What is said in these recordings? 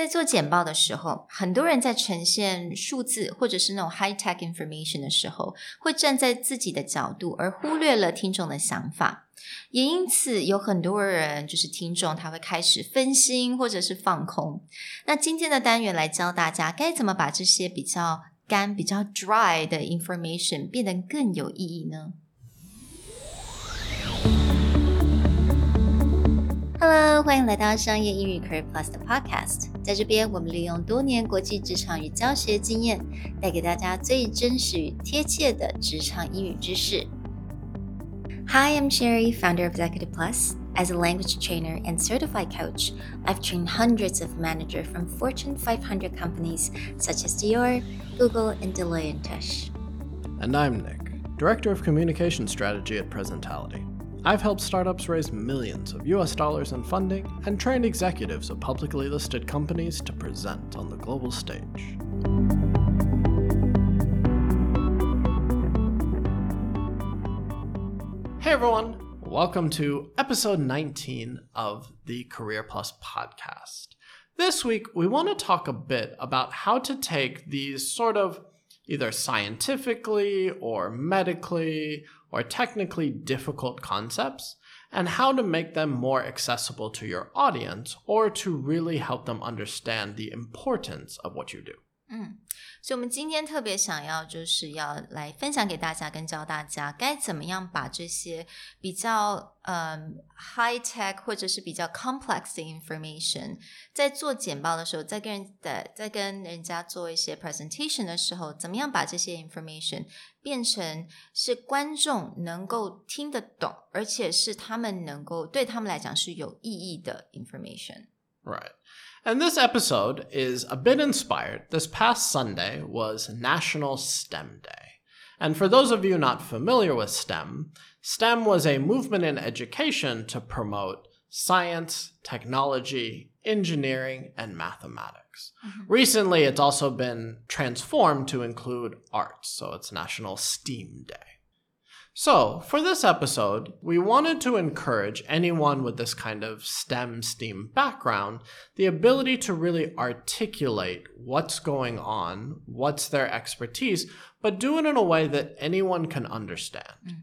在做简报的时候，很多人在呈现数字或者是那种 high tech information 的时候，会站在自己的角度，而忽略了听众的想法。也因此，有很多人就是听众，他会开始分心或者是放空。那今天的单元来教大家该怎么把这些比较干、比较 dry 的 information 变得更有意义呢？Hello，欢迎来到商业英语 Career Plus 的 Podcast。在这边，我们利用多年国际职场与教学经验，带给大家最真实与贴切的职场英语知识。Hi, I'm Sherry, founder of Executive Plus. As a language trainer and certified coach, I've trained hundreds of managers from Fortune 500 companies such as Dior, Google, and Deloitte & Touche. And I'm Nick, Director of Communication Strategy at Presentality. I've helped startups raise millions of US dollars in funding and trained executives of publicly listed companies to present on the global stage. Hey everyone, welcome to episode 19 of the Career Plus podcast. This week, we want to talk a bit about how to take these sort of either scientifically or medically or technically difficult concepts and how to make them more accessible to your audience or to really help them understand the importance of what you do. 嗯，所以，我们今天特别想要，就是要来分享给大家，跟教大家该怎么样把这些比较嗯 high tech 或者是比较 complex 的 information，在做简报的时候，在跟人的在跟人家做一些 presentation 的时候，怎么样把这些 information 变成是观众能够听得懂，而且是他们能够对他们来讲是有意义的 information。Right. And this episode is a bit inspired. This past Sunday was National STEM Day. And for those of you not familiar with STEM, STEM was a movement in education to promote science, technology, engineering, and mathematics. Mm-hmm. Recently, it's also been transformed to include arts, so it's National STEAM Day. So, for this episode, we wanted to encourage anyone with this kind of STEM STEAM background the ability to really articulate what's going on, what's their expertise, but do it in a way that anyone can understand. Mm.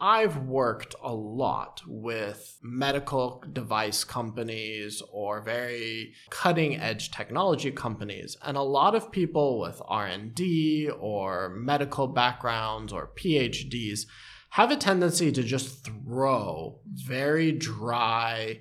I've worked a lot with medical device companies or very cutting edge technology companies and a lot of people with R&D or medical backgrounds or PhDs have a tendency to just throw very dry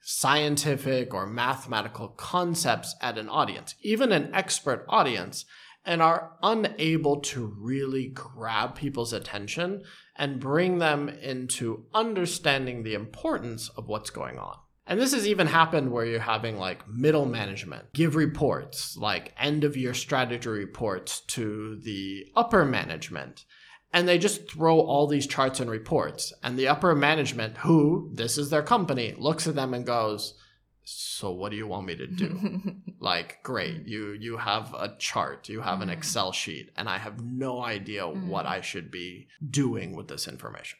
scientific or mathematical concepts at an audience, even an expert audience, and are unable to really grab people's attention and bring them into understanding the importance of what's going on. And this has even happened where you're having like middle management give reports, like end of year strategy reports to the upper management and they just throw all these charts and reports and the upper management who this is their company looks at them and goes so what do you want me to do like great you you have a chart you have an mm. excel sheet and i have no idea mm. what i should be doing with this information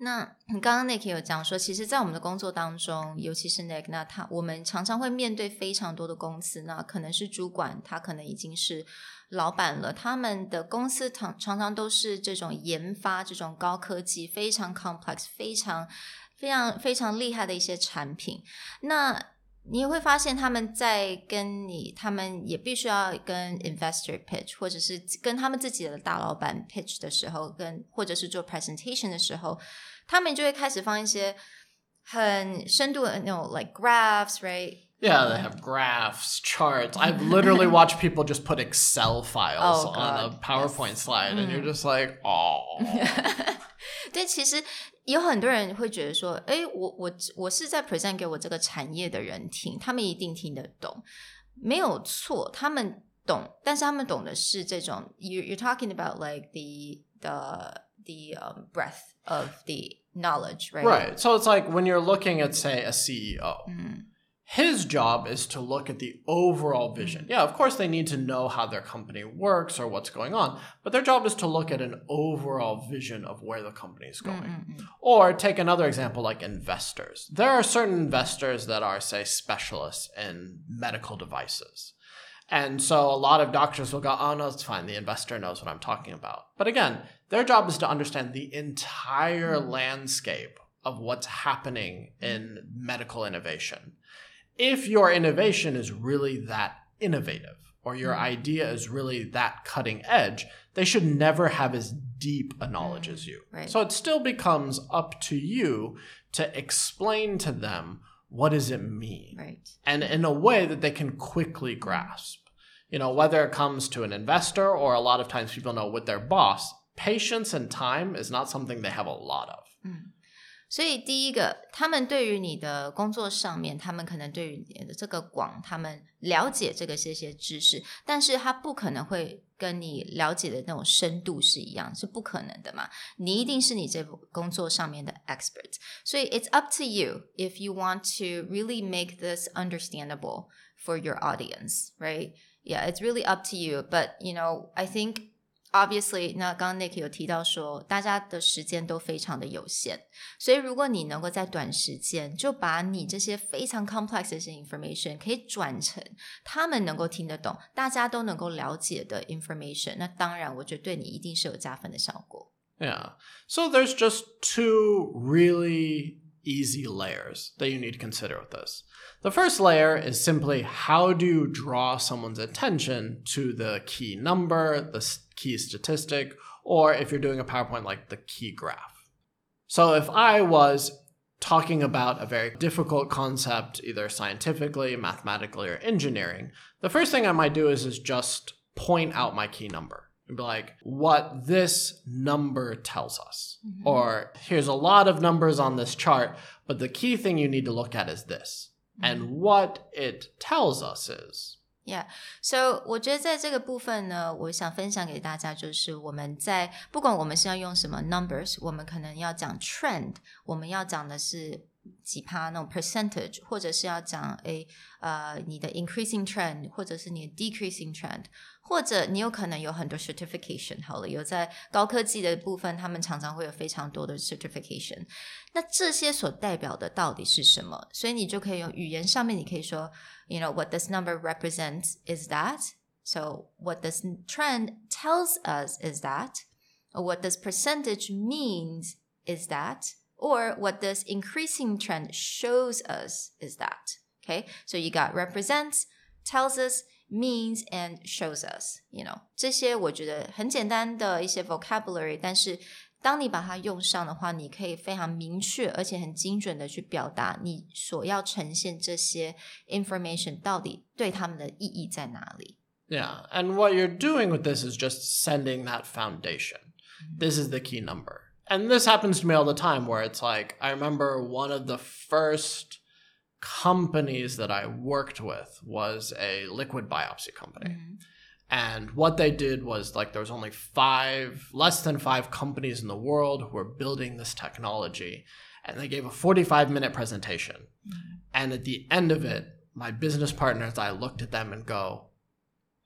那你刚刚 Nick 有讲说，其实，在我们的工作当中，尤其是 Nick，那他我们常常会面对非常多的公司，那可能是主管，他可能已经是老板了，他们的公司常常常都是这种研发这种高科技、非常 complex、非常 非常非常厉害的一些产品。那你也会发现，他们在跟你，他们也必须要跟 investor pitch，或者是跟他们自己的大老板 pitch 的时候，跟或者是做 presentation 的时候，他们就会开始放一些很深度的那种 like graphs，right？Yeah, they have graphs, charts. I've literally watched people just put Excel files oh, on a PowerPoint yes. slide, and you're mm. just like, oh. 对，其实有很多人会觉得说，哎，我我我是在 present 给我这个产业的人听，他们一定听得懂，没有错，他们懂，但是他们懂的是这种，you you're talking about like the the the um, breadth of the knowledge, right? Right. So it's like when you're looking at say a CEO. Mm his job is to look at the overall vision. Mm. Yeah, of course, they need to know how their company works or what's going on, but their job is to look at an overall vision of where the company is going. Mm-mm-mm. Or take another example like investors. There are certain investors that are, say, specialists in medical devices. And so a lot of doctors will go, oh, no, it's fine. The investor knows what I'm talking about. But again, their job is to understand the entire mm. landscape of what's happening mm. in medical innovation. If your innovation is really that innovative or your mm-hmm. idea is really that cutting edge, they should never have as deep a knowledge as you. right. So it still becomes up to you to explain to them what does it mean Right. and in a way that they can quickly grasp. You know, whether it comes to an investor or a lot of times people know with their boss, patience and time is not something they have a lot of. Mm. 所以第一个，他们对于你的工作上面，他们可能对于你的这个广，他们了解这个这些知识，但是他不可能会跟你了解的那种深度是一样，是不可能的嘛。你一定是你这工作上面的 expert，所以 it's up to you if you want to really make this understandable for your audience, right? Yeah, it's really up to you. But you know, I think obviously，那刚刚 Nick 有提到说，大家的时间都非常的有限，所以如果你能够在短时间就把你这些非常 complex 的一些 information 可以转成他们能够听得懂、大家都能够了解的 information，那当然我觉得对你一定是有加分的效果。 Yeah. So there's just two really easy layers that you need to consider with this. The first layer is simply how do you draw someone's attention to the key number, the s- key statistic, or if you're doing a PowerPoint, like the key graph. So if I was talking about a very difficult concept, either scientifically, mathematically, or engineering, the first thing I might do is, is just point out my key number and be like, what this number tells us. Mm-hmm. Or here's a lot of numbers on this chart, but the key thing you need to look at is this. And mm-hmm. what it tells us is. Yeah, so 我觉得在这个部分呢，我想分享给大家，就是我们在不管我们是要用什么 numbers，我们可能要讲 trend，我们要讲的是几趴那种 percentage，或者是要讲诶呃你的 increasing trend，或者是你的 decreasing trend，或者你有可能有很多 certification。好了，有在高科技的部分，他们常常会有非常多的 certification。那这些所代表的到底是什么？所以你就可以用语言上面，你可以说，you know what this number represents is that. So what this trend tells us is that. Or what this percentage means is that. Or what this increasing trend shows us is that. Okay, so you got represents, tells us, means, and shows us. You know, 这些我觉得很简单的一些 vocabulary，但是当你把它用上的话，你可以非常明确而且很精准的去表达你所要呈现这些 information 到底对他们的意义在哪里。 Yeah. And what you're doing with this is just sending that foundation. This is the key number. And this happens to me all the time where it's like, I remember one of the first companies that I worked with was a liquid biopsy company. Mm-hmm. And what they did was like there was only five, less than five companies in the world who were building this technology. And they gave a 45 minute presentation. Mm-hmm. And at the end of it, my business partners, I looked at them and go,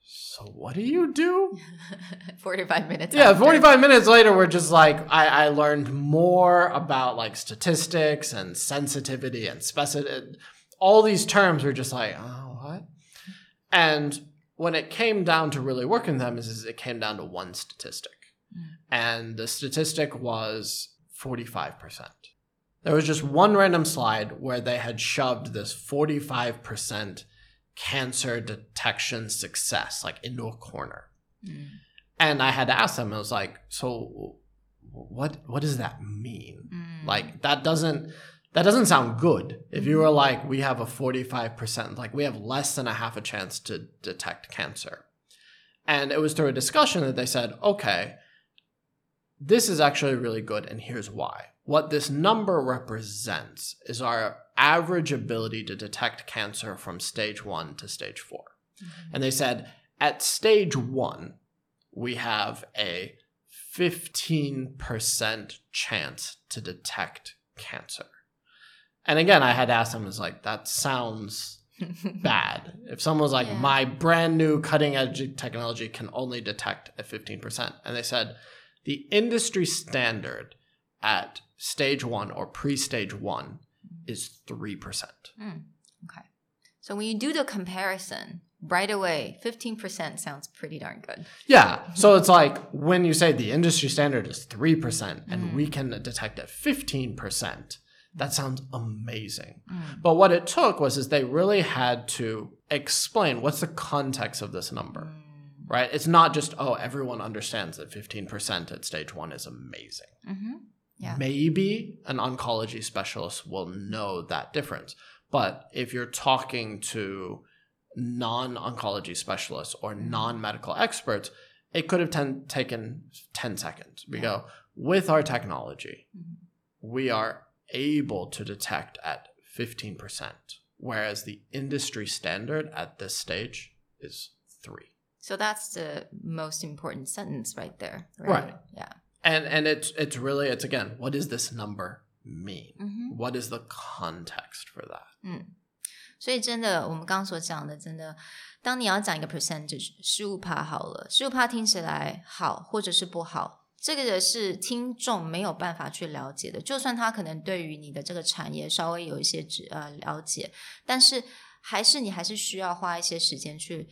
So what do you do? 45 minutes. Yeah, after. 45 minutes later, we're just like, I, I learned more about like statistics and sensitivity and specificity. All these terms were just like, oh, what? And when it came down to really working them, is, is it came down to one statistic. Mm. And the statistic was 45%. There was just one random slide where they had shoved this 45% cancer detection success like into a corner. Mm. And I had to ask them, I was like, so what what does that mean? Mm. Like that doesn't that doesn't sound good. If you were like, we have a 45%, like we have less than a half a chance to detect cancer. And it was through a discussion that they said, okay, this is actually really good, and here's why. What this number represents is our average ability to detect cancer from stage one to stage 4 mm-hmm. And they said, at stage one, we have a 15% chance to detect cancer. And again, I had asked them, "Is like that sounds bad. If someone was like, Yeah. my brand new cutting edge technology can only detect at 15%, and they said the industry standard at stage one or pre stage one is 3%. Hmm, okay. So when you do the comparison right away, 15% sounds pretty darn good. Yeah. So it's like when you say the industry standard is 3% and we hmm. can detect at 15%, that sounds amazing. Hmm. But what it took was is they really had to explain what's the context of this number. Right? It's not just oh everyone understands that 15% at stage 1 is amazing. Mm-hmm. Yeah. Maybe an oncology specialist will know that difference. But if you're talking to non oncology specialists or mm-hmm. non medical experts, it could have ten- taken 10 seconds. We go, with our technology, mm-hmm. we are able to detect at 15%, whereas the industry standard at this stage is 3. So that's the most important sentence right there. Right. Yeah And and it's it's really it's again, what does this number mean? Mhm. What is the context for that? 所以真的，我们刚刚所讲的，真的，当你要讲一个 percentage，十五趴好了，十五趴听起来好或者是不好，这个是听众没有办法去了解的。就算他可能对于你的这个产业稍微有一些知呃了解，但是还是你还是需要花一些时间去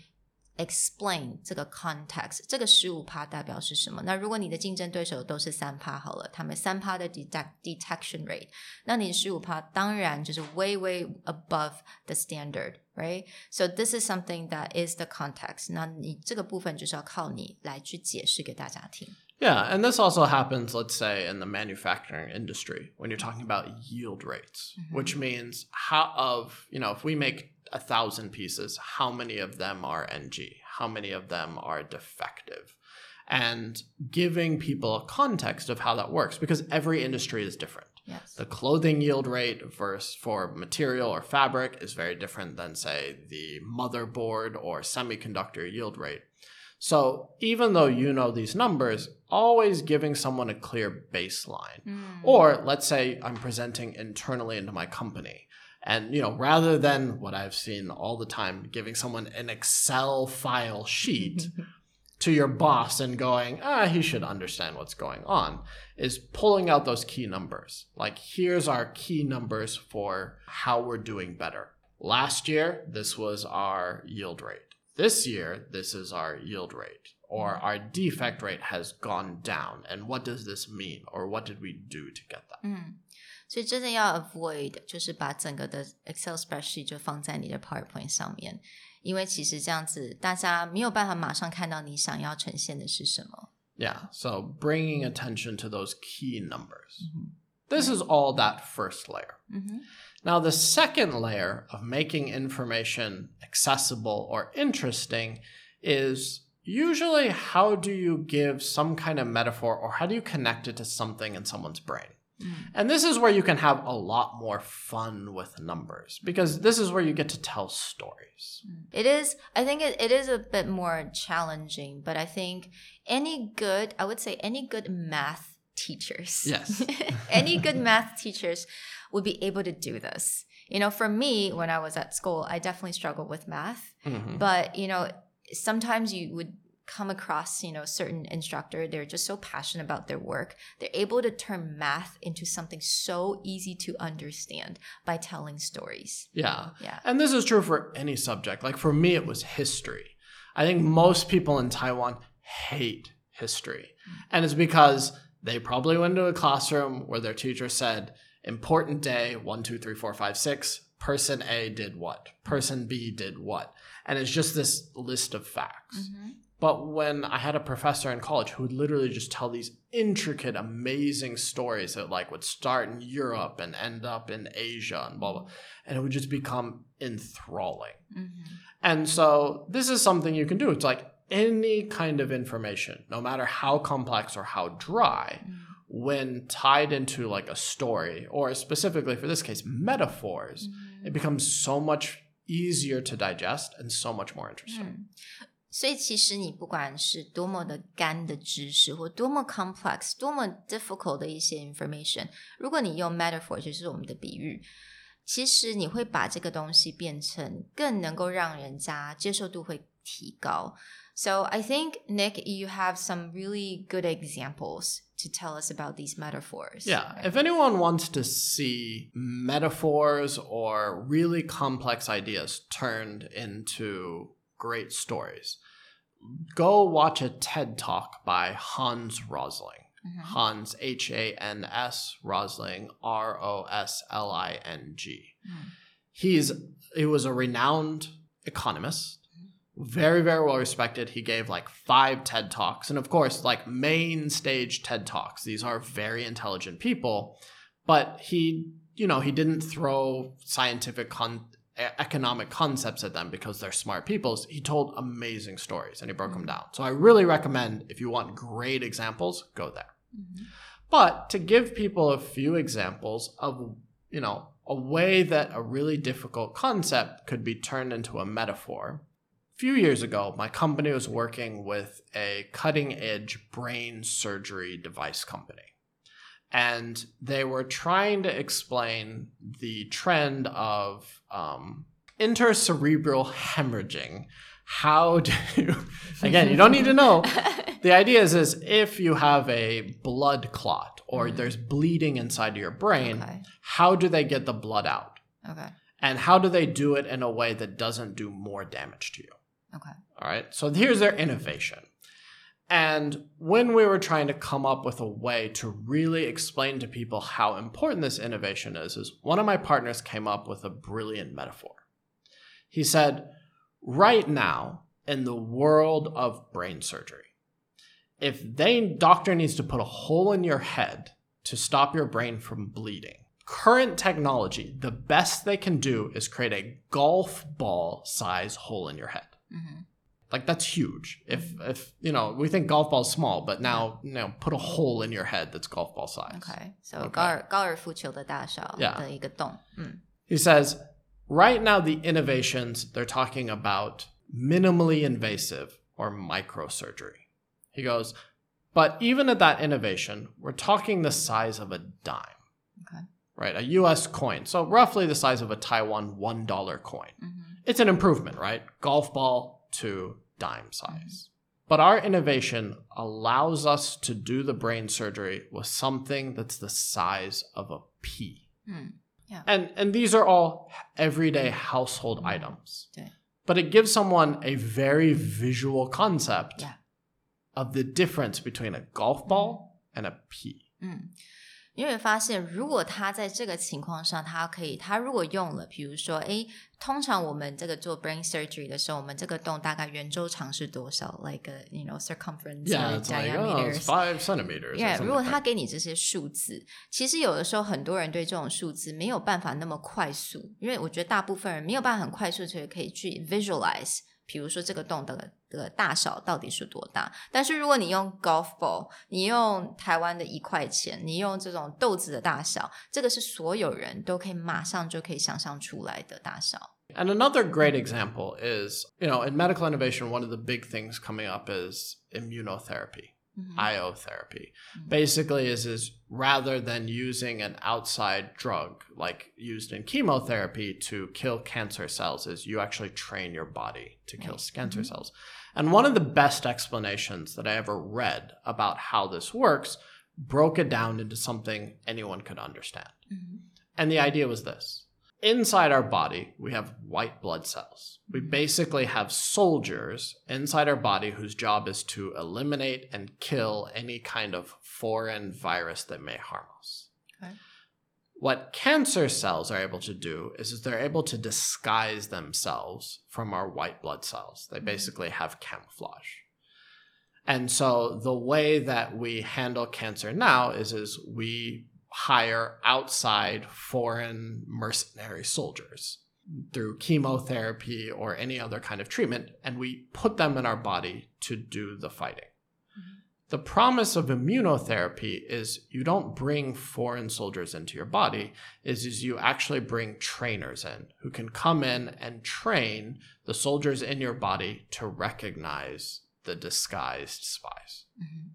explain 这个 context，这个十五趴代表是什么？那如果你的竞争对手都是三趴好了，他们三趴的 detect detection rate，那你十五趴当然就是 way way above the standard。Right, so this is something that is the context. 那你这个部分就是要靠你来去解释给大家听。 Yeah, and this also happens, let's say, in the manufacturing industry when you're talking about yield rates, which means how of you know if we make a thousand pieces, how many of them are NG, how many of them are defective, and giving people a context of how that works because every industry is different. Yes. The clothing yield rate versus for material or fabric is very different than, say, the motherboard or semiconductor yield rate. So even though you know these numbers, always giving someone a clear baseline. Hmm. Or let's say I'm presenting internally into my company. And you know, rather than what I've seen all the time, giving someone an Excel file sheet to your boss and going, ah, he should understand what's going on, is pulling out those key numbers. Like, here's our key numbers for how we're doing better. Last year, this was our yield rate. This year, this is our yield rate. Or our defect rate has gone down. And what does this mean? Or what did we do to get that? 嗯，所以真的要 avoid 就是把整个的 Excel spreadsheet 就放在你的 PowerPoint 上面，因为其实这样子大家没有办法马上看到你想要呈现的是什么。 Yeah, so bringing attention to those key numbers. This is all that first layer. 嗯哼， Now, the second layer of making information accessible or interesting is usually how do you give some kind of metaphor or how do you connect it to something in someone's brain? And this is where you can have a lot more fun with numbers because this is where you get to tell stories. It is. I think it, it is a bit more challenging, but I think any good, I would say, any good math teachers, Yes. any good math teachers would be able to do this. You know, for me, when I was at school, I definitely struggled with math, Mhm. but you know, sometimes you would come across you know a certain instructor they're just so passionate about their work they're able to turn math into something so easy to understand by telling stories Yeah. Yeah. And this is true for any subject. Like for me, it was history. I think most people in Taiwan hate history. Mm. And it's because they probably went to a classroom where their teacher said, important day, one, two, three, four, five, six. Person A did what? Person B did what? And it's just this list of facts. Mm-hmm. But when I had a professor in college who would literally just tell these intricate, amazing stories that like would start in Europe and end up in Asia and blah blah, and it would just become enthralling. Mm-hmm. And so this is something you can do. It's like any kind of information, no matter how complex or how dry, mm-hmm. when tied into like a story or specifically for this case metaphors, it mm-hmm. becomes so much easier to digest and so much more interesting. Hmm. 所以其实你不管是多么的干的知识，或多么 complex、多么 difficult 的一些 information，如果你用 metaphor，就是我们的比喻， 其实你会把这个东西变成更能够让人家接受度会提高。So I think Nick, you have some really good examples to tell us about these metaphors. Yeah. right? If anyone wants to see metaphors or really complex ideas turned into great stories, go watch a TED talk by Hans Rosling. Mhm. Hans, H A N S, Rosling, R O S L I N G. Mm. He's he was a renowned economist, very very well respected. He gave like five TED talks, and of course, like main stage TED talks. These are very intelligent people, but he you know he didn't throw scientific con- economic concepts at them because they're smart people. He told amazing stories and he broke them Mhm. down. So I really recommend if you want great examples, go there. Mhm. But to give people a few examples of, you know, a way that a really difficult concept could be turned into a metaphor. A few years ago, my company was working with a cutting edge brain surgery device company. And they were trying to explain the trend of um, intercerebral hemorrhaging. How do, you, again, you don't need to know, the idea is, is if you have a blood clot or Mhm. there's bleeding inside your brain, Okay. how do they get the blood out? Okay. And how do they do it in a way that doesn't do more damage to you? Okay. All right. So here's their innovation. And when we were trying to come up with a way to really explain to people how important this innovation is, is one of my partners came up with a brilliant metaphor. He said, right now in the world of brain surgery, if they doctor needs to put a hole in your head to stop your brain from bleeding, current technology, the best they can do is create a golf ball size hole in your head. hmm Like that's huge. If if you know, we think golf ball's small, but now you know, put a hole in your head that's golf ball size. Okay. So Okay. 高尔高尔夫球的大小 Yeah. 的一个洞。嗯 He says, right now the innovations they're talking about minimally invasive or microsurgery. He goes, but even at that innovation, we're talking the size of a dime. Okay. Right, a US coin. So roughly the size of a Taiwan $1 coin. Mhm. it's an improvement, right? Golf ball to dime size. But our innovation allows us to do the brain surgery with something that's the size of a pea. Mm, yeah. And and these are all everyday household mm. items. Yeah. But it gives someone a very visual concept yeah. of the difference between a golf ball and a pea. Mm. 你会发现，如果他在这个情况上，他可以，他如果用了，比如说，哎，通常我们这个做 brain surgery 的时候，我们这个洞大概圆周长是多少？Like you know, circumference, diameter, five centimeters. Yeah，如果他给你这些数字，其实有的时候很多人对这种数字没有办法那么快速，因为我觉得大部分人没有办法很快速就可以去 visualize。比如说这个洞的的大小到底是多大。但是如果你用 golf ball，你用台湾的一块钱，你用这种豆子的大小，这个是所有人都可以马上就可以想象出来的大小。And another great example is, you know, in medical innovation, one of the big things coming up is immunotherapy, Mm-hmm. IO therapy. Mm-hmm. Basically, is is rather than using an outside drug like used in chemotherapy to kill cancer cells, is you actually train your body to right. kill cancer mm-hmm. cells. And one of the best explanations that I ever read about how this works broke it down into something anyone could understand. Mm-hmm. And the idea was this inside our body, we have white blood cells. We basically have soldiers inside our body whose job is to eliminate and kill any kind of foreign virus that may harm us. Okay. What cancer cells are able to do is, is they're able to disguise themselves from our white blood cells. They Mhm. basically have camouflage. And so the way that we handle cancer now is is we hire outside foreign mercenary soldiers through chemotherapy or any other kind of treatment and we put them in our body to do the fighting. Mhm. The promise of immunotherapy is you don't bring foreign soldiers into your body is is you actually bring trainers in who can come in and train the soldiers in your body to recognize the disguised spies. Mhm.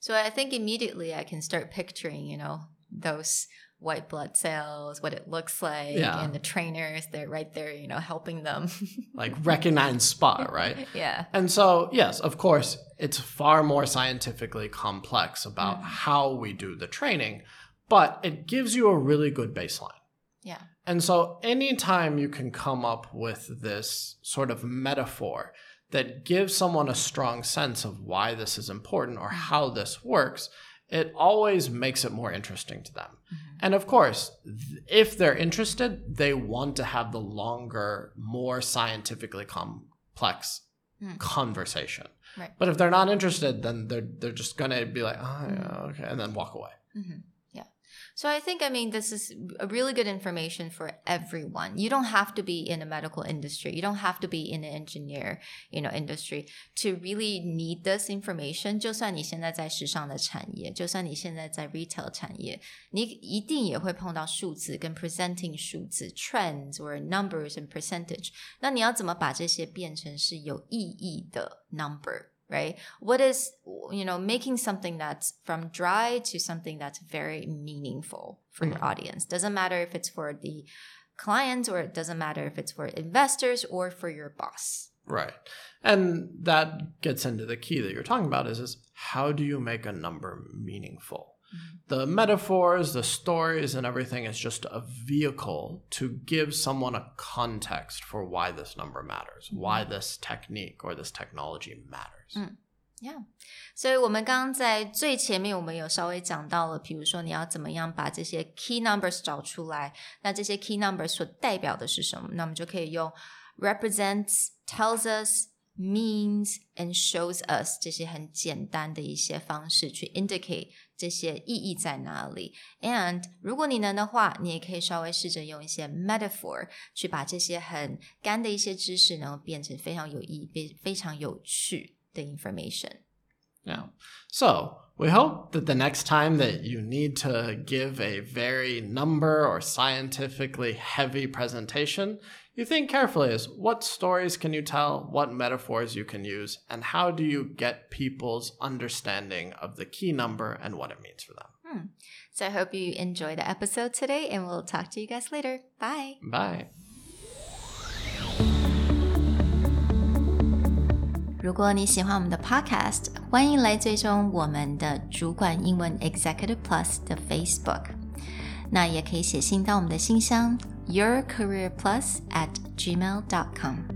So I think immediately I can start picturing, you know, those white blood cells, what it looks like, Yeah. and the trainers, they're right there, you know, helping them. like recognize spot, right? yeah. And so, yes, of course, it's far more scientifically complex about Mm. how we do the training, but it gives you a really good baseline. Yeah. And so, anytime you can come up with this sort of metaphor that gives someone a strong sense of why this is important or how this works, it always makes it more interesting to them. Mm-hmm. And of course, th- if they're interested, they want to have the longer, more scientifically complex Mm. conversation. Right. But if they're not interested, then they're they're just gonna be like, oh yeah, okay, and then walk away. hmm Yeah. So I think, I mean, this is a really good information for everyone. You don't have to be in the medical industry. You don't have to be in the engineer, you know, industry to really need this information. 就算你现在在时尚的产业，就算你现在在 retail 产业，你一定也会碰到数字跟 presenting 数字 trends or numbers and percentage。那你要怎么把这些变成是有意义的 Number？right? What is, you know, making something that's from dry to something that's very meaningful for your mm-hmm. audience. Doesn't matter if it's for the clients or it doesn't matter if it's for investors or for your boss. Right. And that gets into the key that you're talking about is, is how do you make a number meaningful? The metaphors, the stories, and everything is just a vehicle to give someone a context for why this number matters, why this technique or this technology matters. Yeah，所以我们刚刚在最前面，我们有稍微讲到了，比如说你要怎么样把这些 key numbers 找出来，那这些 key numbers 所代表的是什么？那我们就可以用 represents、tells us、 means and shows us 这些很简单的一些方式去 indicate 这些意义在哪里。And 如果你能的话，你也可以稍微试着用一些 metaphor 去把这些很干的一些知识，能够变成非常有意义、非非常有趣的 information。 Yeah. So we hope that the next time that you need to give a very number or scientifically heavy presentation, you think carefully as what stories can you tell, what metaphors you can use, and how do you get people's understanding of the key number and what it means for them. Hmm. So I hope you enjoy the episode today, and we'll talk to you guys later. Bye. Bye. 如果你喜欢我们的 Podcast，欢迎来追踪我们的主管英文 Executive Plus 的 Facebook。那也可以写信到我们的信箱 yourcareerplus at gmail.com。